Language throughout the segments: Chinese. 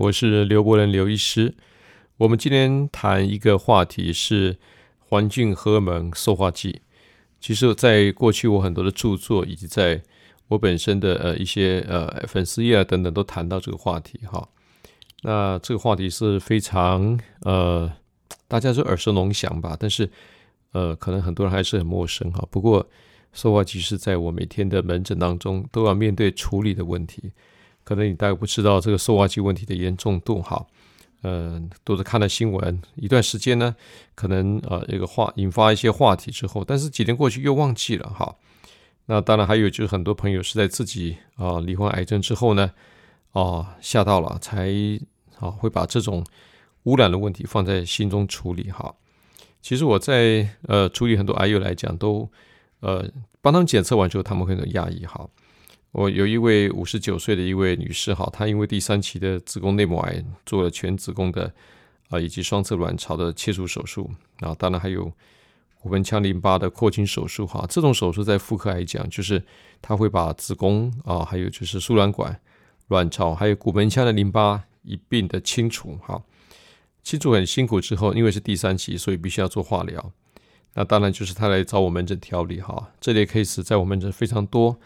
我是刘伯仁刘医师。我们今天谈一个话题是环境荷尔蒙塑化剂。其实，在过去我很多的著作，以及在我本身的呃一些呃粉丝页啊等等，都谈到这个话题哈。那这个话题是非常呃大家是耳熟能详吧，但是呃可能很多人还是很陌生哈。不过塑化剂是在我每天的门诊当中都要面对处理的问题。可能你大概不知道这个塑化剂问题的严重度哈。嗯，都是看了新闻一段时间呢，可能呃一个话引发一些话题之后，但是几年过去又忘记了哈。那当然还有就是很多朋友是在自己啊罹患癌症之后呢，啊吓到了才啊会把这种污染的问题放在心中处理哈。其实我在呃处理很多癌友来讲，都呃帮他们检测完之后，他们会很压抑哈。我有一位五十九岁的一位女士，哈，她因为第三期的子宫内膜癌做了全子宫的啊以及双侧卵巢的切除手术，啊，当然还有骨盆腔淋巴的扩清手术，哈，这种手术在妇科来讲，就是她会把子宫啊，还有就是输卵管、卵巢还有骨盆腔的淋巴一并的清除，哈，清除很辛苦之后，因为是第三期，所以必须要做化疗，那当然就是她来找我门诊调理，哈，这类 case 在我们这非常多，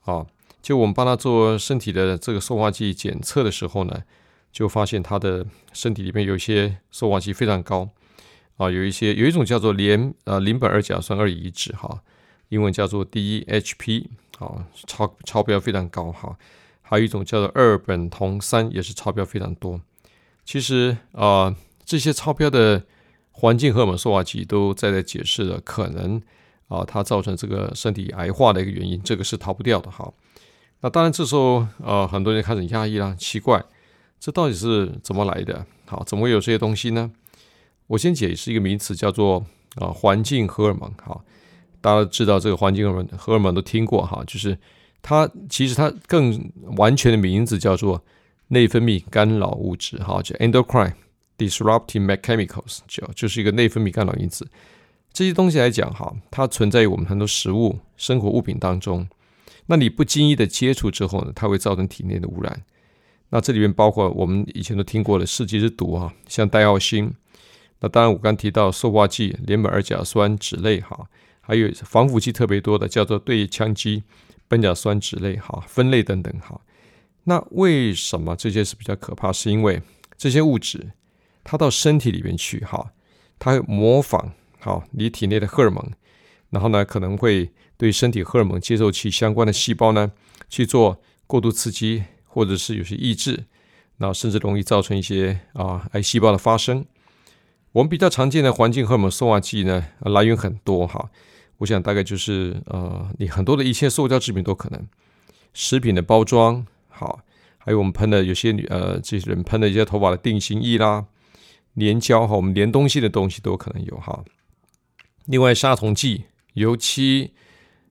啊。就我们帮他做身体的这个塑化剂检测的时候呢，就发现他的身体里面有一些塑化剂非常高啊，有一些有一种叫做联呃邻苯二甲酸二乙酯哈，英文叫做 DHP 啊，超超标非常高哈，还有一种叫做二苯酮三也是超标非常多。其实啊，这些超标的环境荷尔蒙塑化剂都在在解释了可能啊，它造成这个身体癌化的一个原因，这个是逃不掉的哈。那当然，这时候呃，很多人开始压抑啦，奇怪，这到底是怎么来的？好，怎么会有这些东西呢？我先解释一个名词，叫做啊环境荷尔蒙。好，大家知道这个环境荷尔蒙，荷尔蒙都听过哈，就是它其实它更完全的名字叫做内分泌干扰物质，哈，叫 endocrine disrupting chemicals，就就是一个内分泌干扰因子。这些东西来讲哈，它存在于我们很多食物、生活物品当中。那你不经意的接触之后呢，它会造成体内的污染。那这里面包括我们以前都听过的世纪之毒啊，像戴奥辛。那当然我刚提到塑化剂、联苯二甲酸酯类哈，还有防腐剂特别多的叫做对羟基苯甲酸酯类哈，分类等等哈。那为什么这些是比较可怕？是因为这些物质它到身体里面去哈，它会模仿好你体内的荷尔蒙。然后呢，可能会对身体荷尔蒙接受器相关的细胞呢去做过度刺激，或者是有些抑制，然后甚至容易造成一些啊癌细胞的发生。我们比较常见的环境荷尔蒙塑化剂呢，来源很多哈。我想大概就是呃，你很多的一切塑胶制品都可能，食品的包装好，还有我们喷的有些女呃这些人喷的一些头发的定型液啦、粘胶哈，我们粘东西的东西都可能有哈。另外杀虫剂。油漆，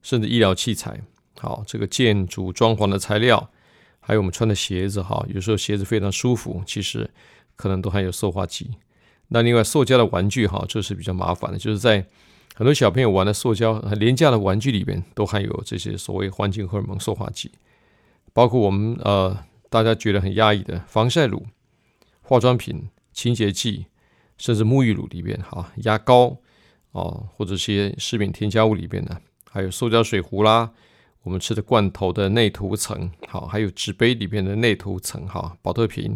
甚至医疗器材，好，这个建筑装潢的材料，还有我们穿的鞋子，哈，有时候鞋子非常舒服，其实可能都含有塑化剂。那另外，塑胶的玩具，哈，这是比较麻烦的，就是在很多小朋友玩的塑胶很廉价的玩具里边，都含有这些所谓环境荷尔蒙塑化剂，包括我们呃大家觉得很压抑的防晒乳、化妆品、清洁剂，甚至沐浴乳里边，哈，牙膏。哦，或者些食品添加物里边呢，还有塑胶水壶啦，我们吃的罐头的内涂层，好，还有纸杯里面的内涂层，哈，保特瓶、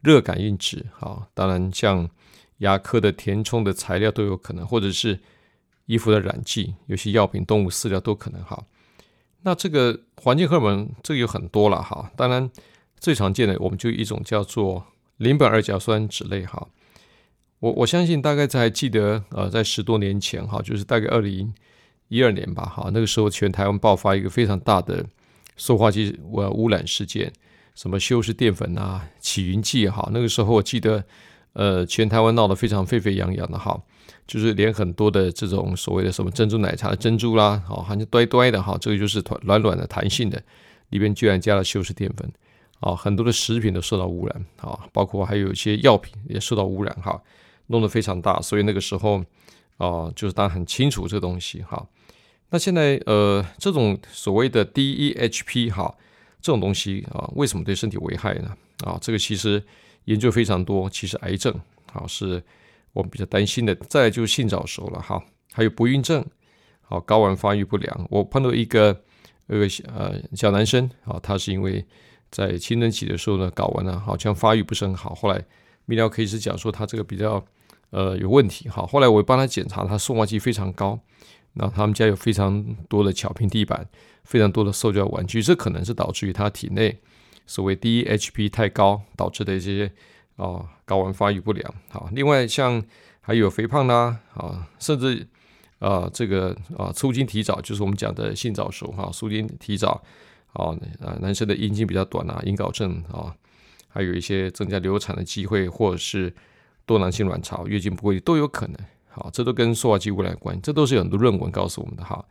热感应纸，好，当然像牙科的填充的材料都有可能，或者是衣服的染剂，有些药品、动物饲料都可能，哈。那这个环境荷尔蒙这个有很多了，哈，当然最常见的我们就一种叫做邻苯二甲酸酯类，哈。我我相信大概在记得呃，在十多年前哈，就是大概二零一二年吧哈，那个时候全台湾爆发一个非常大的塑化剂呃污染事件，什么修饰淀粉啊、起云剂哈，那个时候我记得呃，全台湾闹得非常沸沸扬扬的哈，就是连很多的这种所谓的什么珍珠奶茶的珍珠啦，好，好像呆呆的哈，这个就是软软的弹性的，里边居然加了修饰淀粉，啊，很多的食品都受到污染啊，包括还有一些药品也受到污染哈。弄得非常大，所以那个时候啊，就是大家很清楚这东西哈。那现在呃，这种所谓的 DEHP 哈，这种东西啊，为什么对身体危害呢？啊，这个其实研究非常多。其实癌症好是我们比较担心的，再就是性早熟了哈，还有不孕症，好睾丸发育不良。我碰到一个一个呃小男生啊，他是因为在青春期的时候呢，睾丸呢好像发育不是很好，后来泌尿科医师讲说他这个比较呃有问题哈，后来我帮他检查，他送化剂非常高。那他们家有非常多的巧平地板，非常多的塑胶玩具，这可能是导致于他体内所谓 DHP 太高导致的一些啊睾丸发育不良。好，另外像还有肥胖啦，啊，甚至啊这个啊促经提早，就是我们讲的性早熟哈，促经提早，啊啊男生的阴茎比较短啊，阴睾症啊，还有一些增加流产的机会，或者是多囊性卵巢、月经不规律都有可能。好，这都跟塑化剂污染有关，这都是有很多论文告诉我们的哈。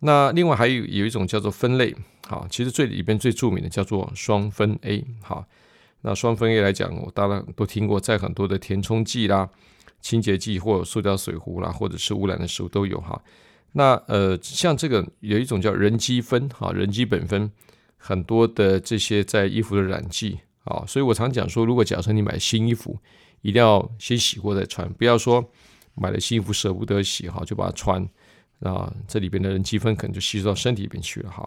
那另外还有有一种叫做酚类，好，其实最里边最著名的叫做双酚 A，好，那双酚 A 来讲，我当然都听过，在很多的填充剂啦、清洁剂或塑胶水壶啦，或者是污染的食物都有哈。那呃，像这个有一种叫人基酚，哈，人基本酚，很多的这些在衣服的染剂，啊，所以我常讲说，如果假设你买新衣服，一定要先洗过再穿，不要说。买了新衣服舍不得洗哈，就把它穿，啊这里边的人积分可能就吸收到身体里边去了哈。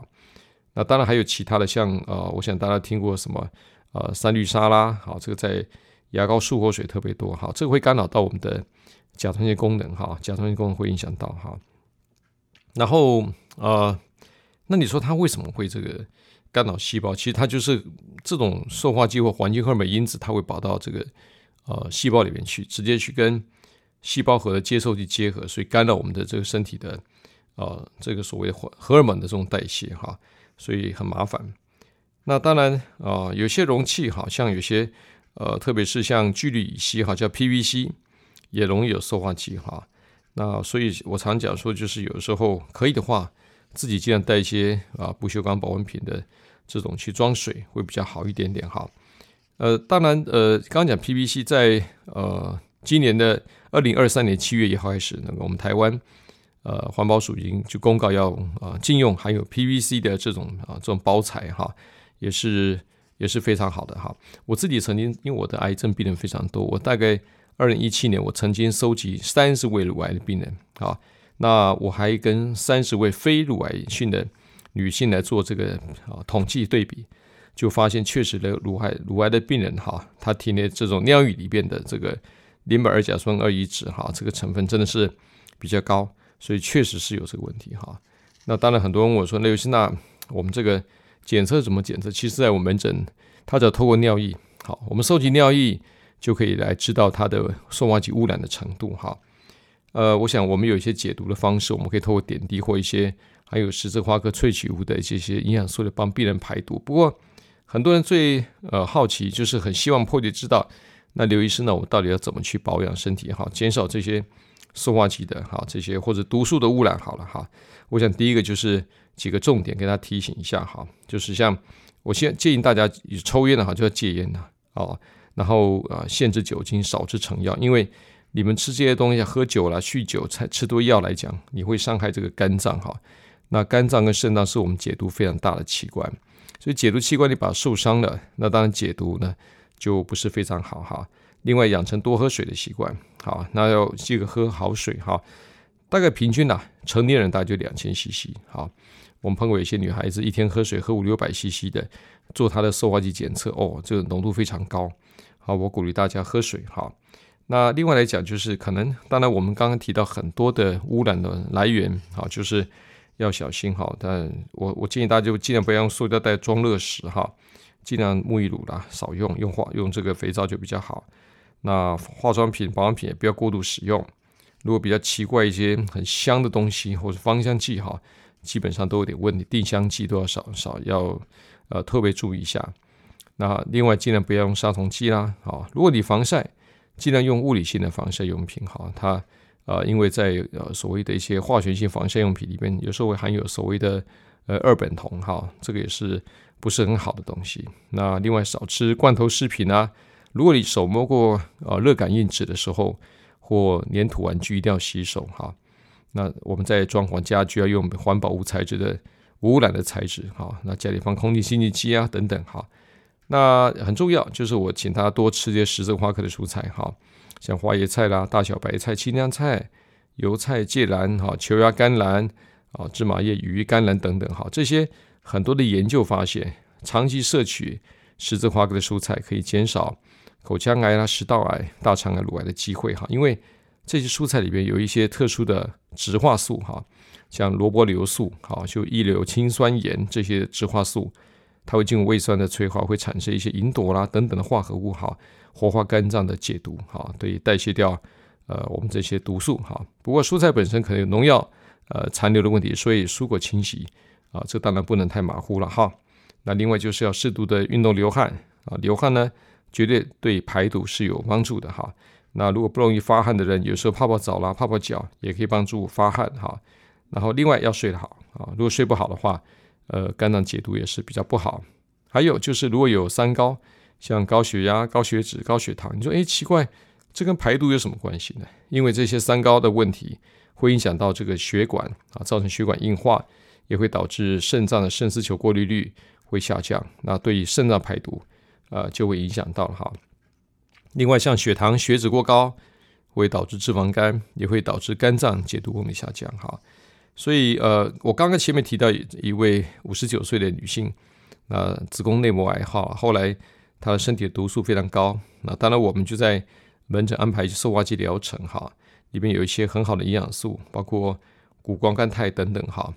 那当然还有其他的，像呃，我想大家听过什么呃三氯沙拉，好，这个在牙膏漱口水特别多哈，这个会干扰到我们的甲状腺功能哈，甲状腺功能会影响到哈。然后呃，那你说它为什么会这个干扰细胞？其实它就是这种塑化剂或环境荷尔蒙因子，它会跑到这个呃细胞里面去，直接去跟细胞核的接受器结合，所以干扰我们的这个身体的，呃，这个所谓荷荷尔蒙的这种代谢哈，所以很麻烦。那当然啊，有些容器好像有些呃，特别是像聚氯乙烯哈，叫 PVC，也容易有塑化剂哈。那所以我常讲说，就是有时候可以的话，自己尽量带一些啊不锈钢保温瓶的这种去装水，会比较好一点点哈。呃，当然呃，刚刚讲 PVC 在呃今年的。二零二三年七月一号开始，那个我们台湾呃环保署已经就公告要啊禁用含有 PVC 的这种啊这种包材哈，也是也是非常好的哈。我自己曾经因为我的癌症病人非常多，我大概二零一七年我曾经收集三十位乳癌的病人啊，那我还跟三十位非乳癌性的女性来做这个啊统计对比，就发现确实的乳癌乳癌的病人哈，他体内这种尿液里边的这个。邻苯二甲酸二乙酯哈，这个成分真的是比较高，所以确实是有这个问题哈。那当然，很多人问我说：“那尤其那我们这个检测怎么检测？”其实，在我们门诊，他只要透过尿液，好，我们收集尿液就可以来知道它的受化剂污染的程度哈。呃，我想我们有一些解读的方式，我们可以透过点滴或一些还有十字花科萃取物的一些些营养素来帮病人排毒。不过，很多人最呃好奇，就是很希望破解知道。那刘医师呢？我到底要怎么去保养身体？哈，减少这些塑化剂的哈，这些或者毒素的污染。好了哈，我想第一个就是几个重点，跟他提醒一下哈，就是像我先建议大家抽烟的哈，就要戒烟的哦。然后啊，限制酒精，少吃成药，因为你们吃这些东西，喝酒了、酗酒、才吃多药来讲，你会伤害这个肝脏哈。那肝脏跟肾脏是我们解毒非常大的器官，所以解毒器官你把它受伤了，那当然解毒呢。就不是非常好哈。另外，养成多喝水的习惯，好，那要记得喝好水哈。大概平均呐，成年人大概就两千 CC。好，我们碰过一些女孩子一天喝水喝五六百 CC 的，做她的塑化剂检测，哦，这个浓度非常高。好，我鼓励大家喝水哈。那另外来讲，就是可能，当然我们刚刚提到很多的污染的来源，好，就是要小心哈。但我我建议大家就尽量不要用塑料袋装热食哈。尽量沐浴乳啦少用，用化用这个肥皂就比较好。那化妆品、保养品也不要过度使用。如果比较奇怪一些很香的东西或者芳香剂哈，基本上都有点问题。定香剂都要少少，要呃特别注意一下。那另外尽量不要用杀虫剂啦。好，如果你防晒，尽量用物理性的防晒用品哈。它呃因为在呃所谓的一些化学性防晒用品里面，有时候会含有所谓的呃二苯酮哈，这个也是。不是很好的东西。那另外少吃罐头食品啊。如果你手摸过呃热感应纸的时候，或粘土玩具，一定要洗手哈。那我们在装潢家具要用环保无材质的无污染的材质哈。那家里放空气清净机啊等等哈。那很重要，就是我请他多吃些十字花科的蔬菜，哈，像花椰菜啦、大小白菜、青江菜、油菜、芥兰、哈、球芽甘蓝、啊、芝麻叶、羽衣甘蓝等等，哈，这些很多的研究发现，长期摄取十字花科的蔬菜可以减少口腔癌啦、食道癌、大肠癌、乳癌的机会，哈，因为这些蔬菜里边有一些特殊的植化素，哈，像萝卜硫素，好，就异硫氰酸盐这些植化素。它会进入胃酸的催化，会产生一些吲哚啦等等的化合物，哈，活化肝脏的解毒，哈，对代谢掉呃我们这些毒素，哈。不过蔬菜本身可能有农药呃残留的问题，所以蔬果清洗啊，这当然不能太马虎了，哈。那另外就是要适度的运动流汗啊，流汗呢绝对对排毒是有帮助的，哈。那如果不容易发汗的人，有时候泡泡澡啦、泡泡脚也可以帮助发汗，哈。然后另外要睡得好啊，如果睡不好的话。呃，肝脏解毒也是比较不好。还有就是，如果有三高，像高血压、高血脂、高血糖，你说，哎，奇怪，这跟排毒有什么关系呢？因为这些三高的问题会影响到这个血管啊，造成血管硬化，也会导致肾脏的肾丝球过滤率会下降。那对于肾脏排毒，呃，就会影响到哈。另外，像血糖、血脂过高，会导致脂肪肝，也会导致肝脏解毒功能下降哈。所以，呃，我刚刚前面提到一位五十九岁的女性，那子宫内膜癌哈，后来她的身体的毒素非常高，那当然我们就在门诊安排一受化剂疗程哈，里面有一些很好的营养素，包括谷胱甘肽等等哈。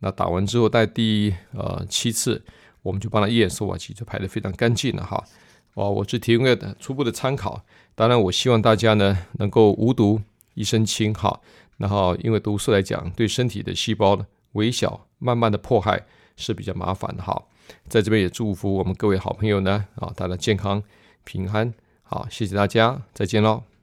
那打完之后，在第呃七次，我们就帮她验受化剂，就排得非常干净了哈。哦，我只提供个初步的参考，当然我希望大家呢能够无毒一身轻哈。然后，因为毒素来讲，对身体的细胞呢微小，慢慢的迫害是比较麻烦的哈。在这边也祝福我们各位好朋友呢啊，大家健康平安。好，谢谢大家，再见喽。